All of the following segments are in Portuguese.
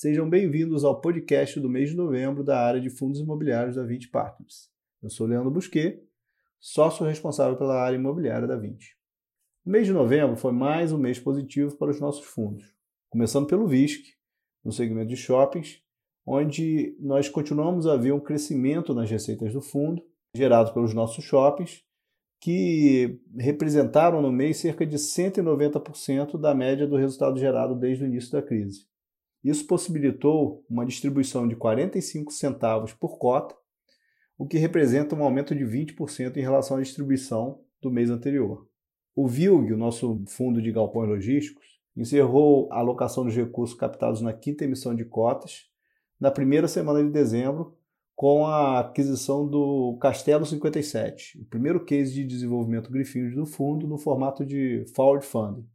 Sejam bem-vindos ao podcast do mês de novembro da área de fundos imobiliários da 20 Partners. Eu sou Leandro Busquet, sócio responsável pela área imobiliária da 20. O mês de novembro foi mais um mês positivo para os nossos fundos, começando pelo VISC, no segmento de shoppings, onde nós continuamos a ver um crescimento nas receitas do fundo, gerado pelos nossos shoppings, que representaram no mês cerca de 190% da média do resultado gerado desde o início da crise. Isso possibilitou uma distribuição de 45 centavos por cota, o que representa um aumento de 20% em relação à distribuição do mês anterior. O VILG, o nosso fundo de galpões logísticos, encerrou a alocação dos recursos captados na quinta emissão de cotas na primeira semana de dezembro, com a aquisição do Castelo 57, o primeiro case de desenvolvimento grifinhos do fundo no formato de forward funding.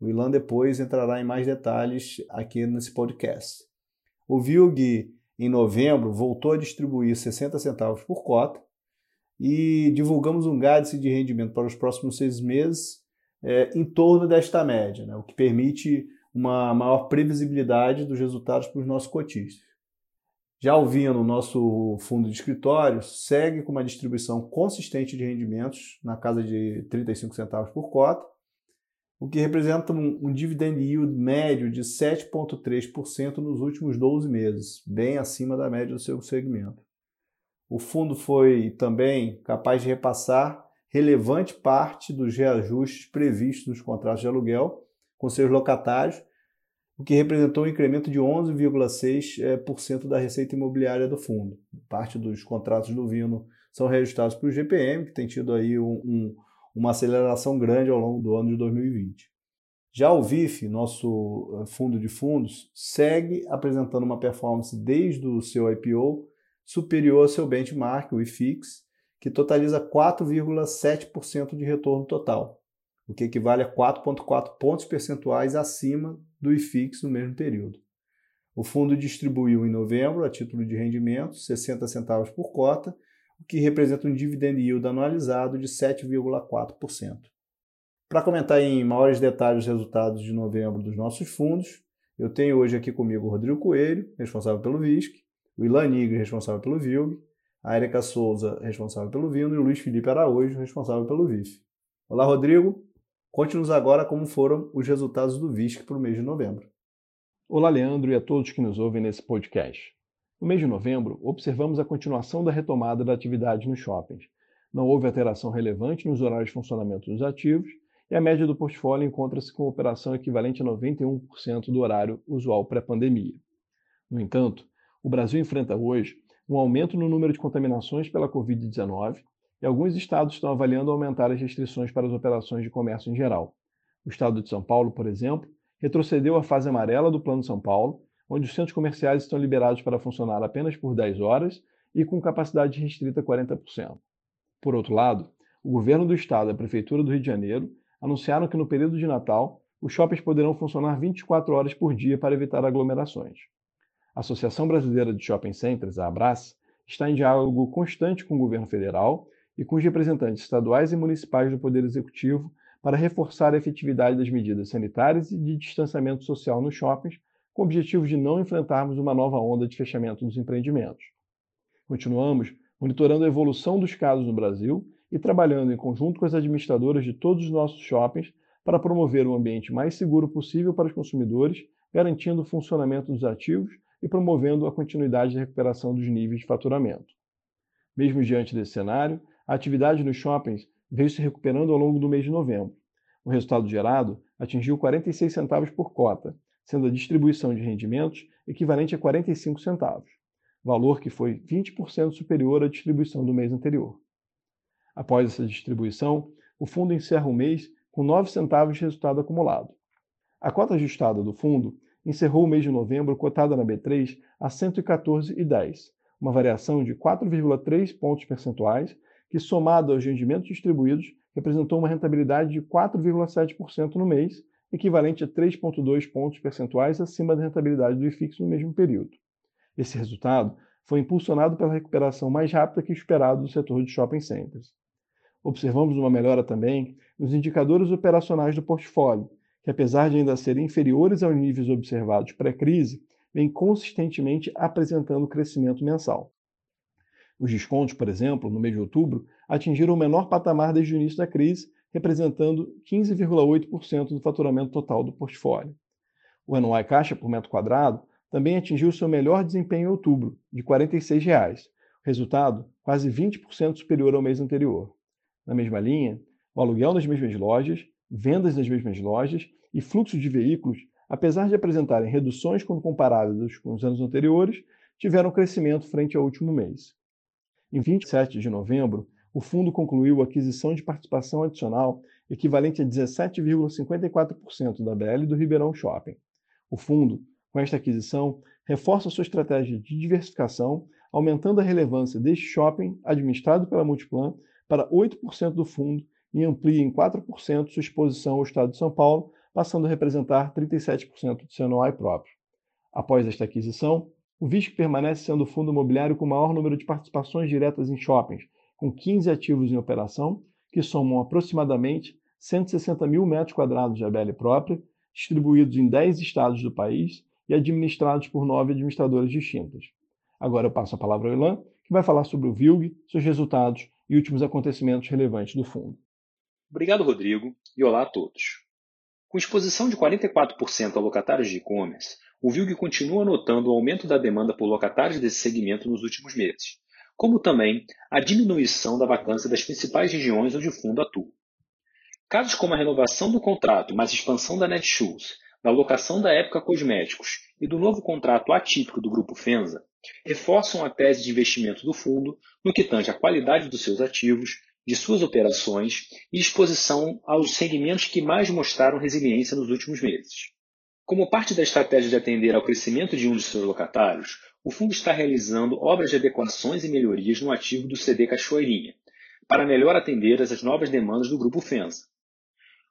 O Ilan depois entrará em mais detalhes aqui nesse podcast. O VILG, em novembro, voltou a distribuir 60 centavos por cota e divulgamos um guidance de rendimento para os próximos seis meses é, em torno desta média, né, o que permite uma maior previsibilidade dos resultados para os nossos cotistas. Já o Vino, nosso fundo de escritórios, segue com uma distribuição consistente de rendimentos na casa de 35 centavos por cota o que representa um, um dividend yield médio de 7,3% nos últimos 12 meses, bem acima da média do seu segmento. O fundo foi também capaz de repassar relevante parte dos reajustes previstos nos contratos de aluguel com seus locatários, o que representou um incremento de 11,6% da receita imobiliária do fundo. Parte dos contratos do Vino são reajustados para o GPM, que tem tido aí um, um uma aceleração grande ao longo do ano de 2020. Já o VIF, nosso eh, fundo de fundos, segue apresentando uma performance desde o seu IPO superior ao seu benchmark, o IFIX, que totaliza 4,7% de retorno total, o que equivale a 4,4 pontos percentuais acima do IFIX no mesmo período. O fundo distribuiu em novembro, a título de rendimento, 60 centavos por cota, o que representa um dividend yield anualizado de 7,4%. Para comentar em maiores detalhes os resultados de novembro dos nossos fundos, eu tenho hoje aqui comigo o Rodrigo Coelho, responsável pelo VISC, o Ilan Nigre, responsável pelo VILG, a Erika Souza, responsável pelo Vino, e o Luiz Felipe Araújo, responsável pelo VIF. Olá, Rodrigo. Conte-nos agora como foram os resultados do VISC para o mês de novembro. Olá, Leandro, e a todos que nos ouvem nesse podcast. No mês de novembro, observamos a continuação da retomada da atividade nos shoppings. Não houve alteração relevante nos horários de funcionamento dos ativos e a média do portfólio encontra-se com operação equivalente a 91% do horário usual pré-pandemia. No entanto, o Brasil enfrenta hoje um aumento no número de contaminações pela Covid-19 e alguns estados estão avaliando aumentar as restrições para as operações de comércio em geral. O estado de São Paulo, por exemplo, retrocedeu à fase amarela do Plano São Paulo onde os centros comerciais estão liberados para funcionar apenas por 10 horas e com capacidade restrita 40%. Por outro lado, o governo do estado e a prefeitura do Rio de Janeiro anunciaram que no período de Natal os shoppings poderão funcionar 24 horas por dia para evitar aglomerações. A Associação Brasileira de Shopping Centers, a ABRAS, está em diálogo constante com o governo federal e com os representantes estaduais e municipais do Poder Executivo para reforçar a efetividade das medidas sanitárias e de distanciamento social nos shoppings com o objetivo de não enfrentarmos uma nova onda de fechamento dos empreendimentos. Continuamos monitorando a evolução dos casos no Brasil e trabalhando em conjunto com as administradoras de todos os nossos shoppings para promover um ambiente mais seguro possível para os consumidores, garantindo o funcionamento dos ativos e promovendo a continuidade da recuperação dos níveis de faturamento. Mesmo diante desse cenário, a atividade nos shoppings veio se recuperando ao longo do mês de novembro. O resultado gerado atingiu 46 centavos por cota, sendo a distribuição de rendimentos equivalente a 45 centavos, valor que foi 20% superior à distribuição do mês anterior. Após essa distribuição, o fundo encerra o mês com 9 centavos de resultado acumulado. A cota ajustada do fundo encerrou o mês de novembro cotada na B3 a 114,10, uma variação de 4,3 pontos percentuais, que somado aos rendimentos distribuídos representou uma rentabilidade de 4,7% no mês equivalente a 3,2 pontos percentuais acima da rentabilidade do IFIX no mesmo período. Esse resultado foi impulsionado pela recuperação mais rápida que esperado do setor de shopping centers. Observamos uma melhora também nos indicadores operacionais do portfólio, que apesar de ainda serem inferiores aos níveis observados pré-crise, vem consistentemente apresentando crescimento mensal. Os descontos, por exemplo, no mês de outubro, atingiram o menor patamar desde o início da crise, representando 15,8% do faturamento total do portfólio. O NOI caixa por metro quadrado também atingiu seu melhor desempenho em outubro, de 46 reais, resultado quase 20% superior ao mês anterior. Na mesma linha, o aluguel nas mesmas lojas, vendas nas mesmas lojas e fluxo de veículos, apesar de apresentarem reduções quando comparadas com os anos anteriores, tiveram crescimento frente ao último mês. Em 27 de novembro, o fundo concluiu a aquisição de participação adicional equivalente a 17,54% da BL do Ribeirão Shopping. O fundo, com esta aquisição, reforça sua estratégia de diversificação, aumentando a relevância deste shopping administrado pela Multiplan para 8% do fundo e amplia em 4% sua exposição ao Estado de São Paulo, passando a representar 37% do seu próprio. Após esta aquisição, o VISC permanece sendo o fundo imobiliário com o maior número de participações diretas em shoppings, com 15 ativos em operação, que somam aproximadamente 160 mil metros quadrados de ABL própria, distribuídos em 10 estados do país e administrados por nove administradoras distintas. Agora eu passo a palavra ao Ilan, que vai falar sobre o VILG, seus resultados e últimos acontecimentos relevantes do fundo. Obrigado, Rodrigo, e olá a todos. Com exposição de 44% a locatários de e-commerce, o VILG continua notando o aumento da demanda por locatários desse segmento nos últimos meses, como também a diminuição da vacância das principais regiões onde o fundo atua. Casos como a renovação do contrato, mais expansão da Netshoes, da locação da Época Cosméticos e do novo contrato atípico do Grupo Fenza, reforçam a tese de investimento do fundo no que tange à qualidade dos seus ativos, de suas operações e exposição aos segmentos que mais mostraram resiliência nos últimos meses. Como parte da estratégia de atender ao crescimento de um de seus locatários, o fundo está realizando obras de adequações e melhorias no ativo do CD Cachoeirinha, para melhor atender às novas demandas do Grupo Fenza.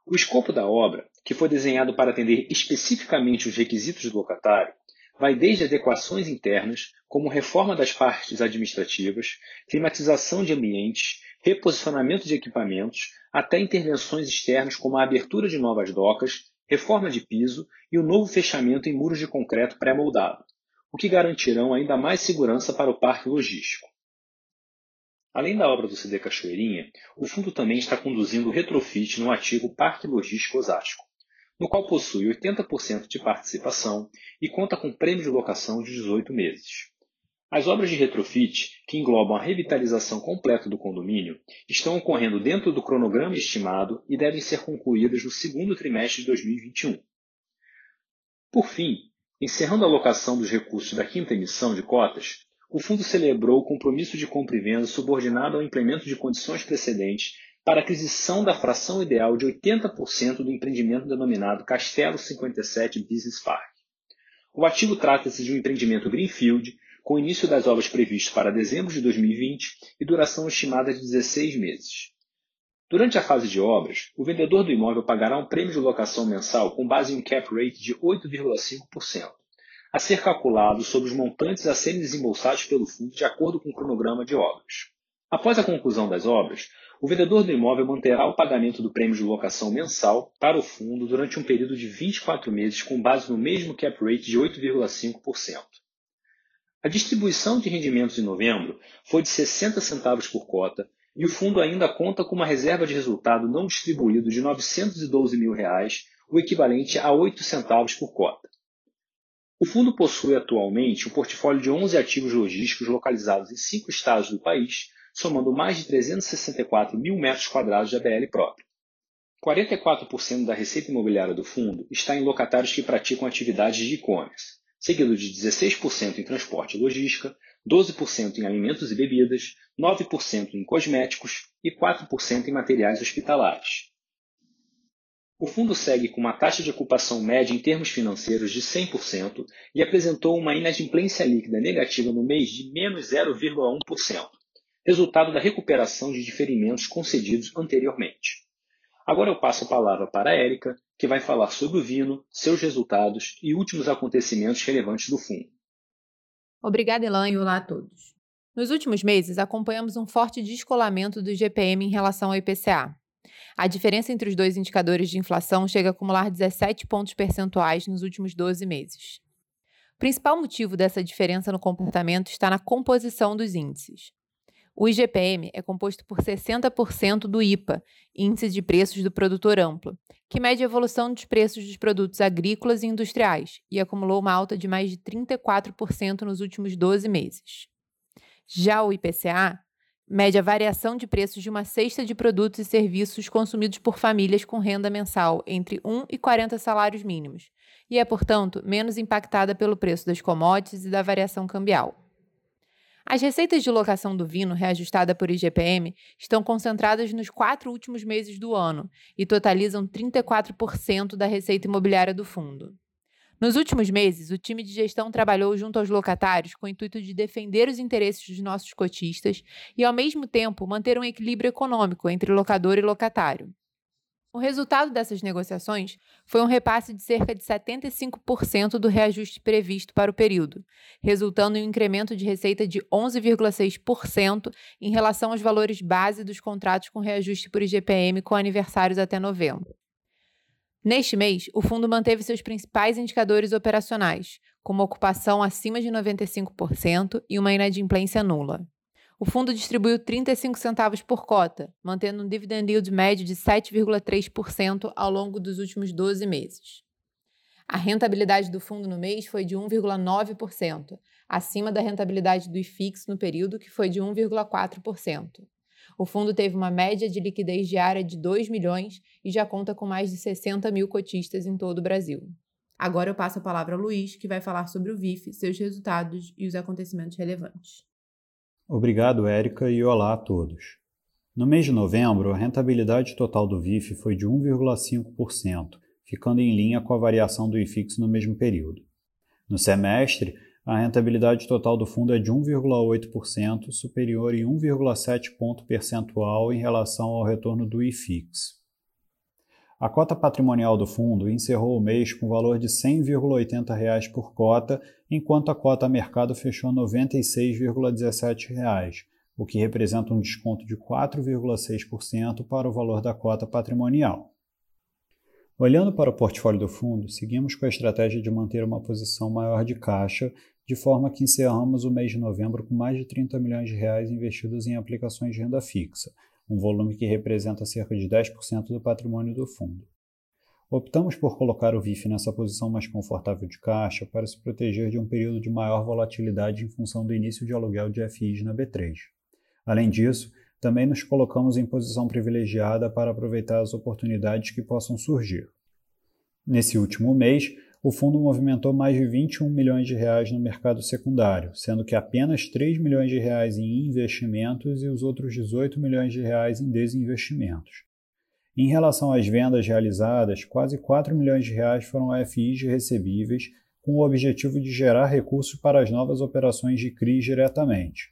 O escopo da obra, que foi desenhado para atender especificamente os requisitos do locatário, vai desde adequações internas, como reforma das partes administrativas, climatização de ambientes, reposicionamento de equipamentos, até intervenções externas como a abertura de novas docas, reforma de piso e o novo fechamento em muros de concreto pré-moldado, o que garantirão ainda mais segurança para o parque logístico. Além da obra do CD Cachoeirinha, o fundo também está conduzindo o retrofit no ativo Parque Logístico Osasco, no qual possui 80% de participação e conta com prêmio de locação de 18 meses. As obras de retrofit, que englobam a revitalização completa do condomínio, estão ocorrendo dentro do cronograma estimado e devem ser concluídas no segundo trimestre de 2021. Por fim, encerrando a alocação dos recursos da quinta emissão de cotas, o fundo celebrou o compromisso de compra e venda subordinado ao implemento de condições precedentes para aquisição da fração ideal de 80% do empreendimento denominado Castelo 57 Business Park. O ativo trata-se de um empreendimento Greenfield com início das obras previsto para dezembro de 2020 e duração estimada de 16 meses. Durante a fase de obras, o vendedor do imóvel pagará um prêmio de locação mensal com base em um cap rate de 8,5%, a ser calculado sobre os montantes a serem desembolsados pelo fundo de acordo com o cronograma de obras. Após a conclusão das obras, o vendedor do imóvel manterá o pagamento do prêmio de locação mensal para o fundo durante um período de 24 meses com base no mesmo cap rate de 8,5%. A distribuição de rendimentos em novembro foi de 60 centavos por cota e o fundo ainda conta com uma reserva de resultado não distribuído de 912 mil reais, o equivalente a 8 centavos por cota. O fundo possui atualmente um portfólio de 11 ativos logísticos localizados em cinco estados do país, somando mais de 364 mil metros quadrados de ABL próprio. 44% da receita imobiliária do fundo está em locatários que praticam atividades de e-commerce seguido de 16% em transporte e logística, 12% em alimentos e bebidas, 9% em cosméticos e 4% em materiais hospitalares. O fundo segue com uma taxa de ocupação média em termos financeiros de 100% e apresentou uma inadimplência líquida negativa no mês de menos 0,1%, resultado da recuperação de diferimentos concedidos anteriormente. Agora eu passo a palavra para a Érica, que vai falar sobre o Vino, seus resultados e últimos acontecimentos relevantes do fundo. Obrigada, Elan, e olá a todos. Nos últimos meses, acompanhamos um forte descolamento do GPM em relação ao IPCA. A diferença entre os dois indicadores de inflação chega a acumular 17 pontos percentuais nos últimos 12 meses. O principal motivo dessa diferença no comportamento está na composição dos índices. O IGPM é composto por 60% do IPA, Índice de Preços do Produtor Amplo, que mede a evolução dos preços dos produtos agrícolas e industriais e acumulou uma alta de mais de 34% nos últimos 12 meses. Já o IPCA mede a variação de preços de uma cesta de produtos e serviços consumidos por famílias com renda mensal entre 1 e 40 salários mínimos, e é, portanto, menos impactada pelo preço das commodities e da variação cambial. As receitas de locação do Vino, reajustada por IGPM, estão concentradas nos quatro últimos meses do ano e totalizam 34% da receita imobiliária do fundo. Nos últimos meses, o time de gestão trabalhou junto aos locatários com o intuito de defender os interesses dos nossos cotistas e, ao mesmo tempo, manter um equilíbrio econômico entre locador e locatário. O resultado dessas negociações foi um repasse de cerca de 75% do reajuste previsto para o período, resultando em um incremento de receita de 11,6% em relação aos valores base dos contratos com reajuste por IGPM com aniversários até novembro. Neste mês, o fundo manteve seus principais indicadores operacionais, como ocupação acima de 95% e uma inadimplência nula. O fundo distribuiu 35 centavos por cota, mantendo um dividend yield médio de 7,3% ao longo dos últimos 12 meses. A rentabilidade do fundo no mês foi de 1,9%, acima da rentabilidade do IFIX no período, que foi de 1,4%. O fundo teve uma média de liquidez diária de 2 milhões e já conta com mais de 60 mil cotistas em todo o Brasil. Agora eu passo a palavra ao Luiz, que vai falar sobre o VIF, seus resultados e os acontecimentos relevantes. Obrigado, Érica, e olá a todos. No mês de novembro, a rentabilidade total do VIF foi de 1,5%, ficando em linha com a variação do IFIX no mesmo período. No semestre, a rentabilidade total do fundo é de 1,8%, superior em 1,7 ponto percentual em relação ao retorno do IFIX. A cota patrimonial do fundo encerrou o mês com valor de R$ 100,80 por cota, enquanto a cota mercado fechou R$ 96,17, o que representa um desconto de 4,6% para o valor da cota patrimonial. Olhando para o portfólio do fundo, seguimos com a estratégia de manter uma posição maior de caixa, de forma que encerramos o mês de novembro com mais de 30 milhões de reais investidos em aplicações de renda fixa, um volume que representa cerca de 10% do patrimônio do fundo. Optamos por colocar o VIF nessa posição mais confortável de caixa para se proteger de um período de maior volatilidade em função do início de aluguel de FIs na B3. Além disso, também nos colocamos em posição privilegiada para aproveitar as oportunidades que possam surgir. Nesse último mês, o fundo movimentou mais de 21 milhões de reais no mercado secundário, sendo que apenas 3 milhões de reais em investimentos e os outros 18 milhões de reais em desinvestimentos. Em relação às vendas realizadas, quase 4 milhões de reais foram FIs recebíveis, com o objetivo de gerar recursos para as novas operações de CRIs diretamente.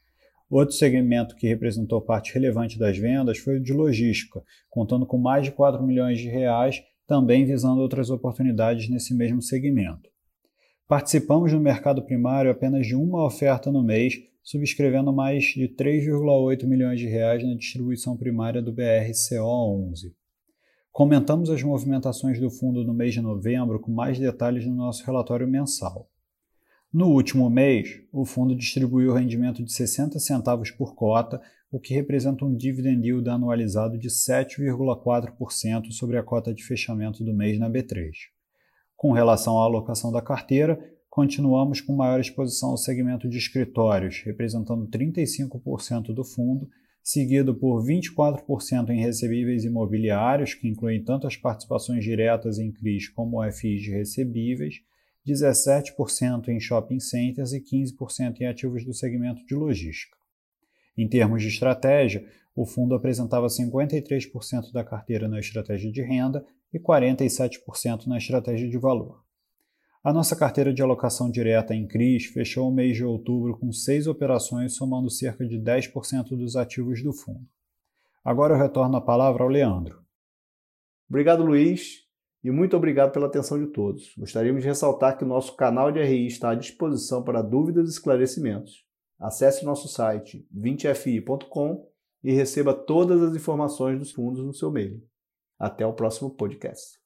Outro segmento que representou parte relevante das vendas foi o de logística, contando com mais de 4 milhões de reais também visando outras oportunidades nesse mesmo segmento. Participamos no mercado primário apenas de uma oferta no mês, subscrevendo mais de 3,8 milhões de reais na distribuição primária do BRCO11. Comentamos as movimentações do fundo no mês de novembro com mais detalhes no nosso relatório mensal. No último mês, o fundo distribuiu rendimento de 60 centavos por cota, o que representa um dividend yield anualizado de 7,4% sobre a cota de fechamento do mês na B3. Com relação à alocação da carteira, continuamos com maior exposição ao segmento de escritórios, representando 35% do fundo, seguido por 24% em recebíveis imobiliários, que incluem tanto as participações diretas em CRIs como FIs de recebíveis, 17% em shopping centers e 15% em ativos do segmento de logística. Em termos de estratégia, o fundo apresentava 53% da carteira na estratégia de renda e 47% na estratégia de valor. A nossa carteira de alocação direta em CRIs fechou o mês de outubro com seis operações, somando cerca de 10% dos ativos do fundo. Agora eu retorno a palavra ao Leandro. Obrigado, Luiz, e muito obrigado pela atenção de todos. Gostaríamos de ressaltar que o nosso canal de RI está à disposição para dúvidas e esclarecimentos. Acesse nosso site 20fi.com e receba todas as informações dos fundos no seu e-mail. Até o próximo podcast.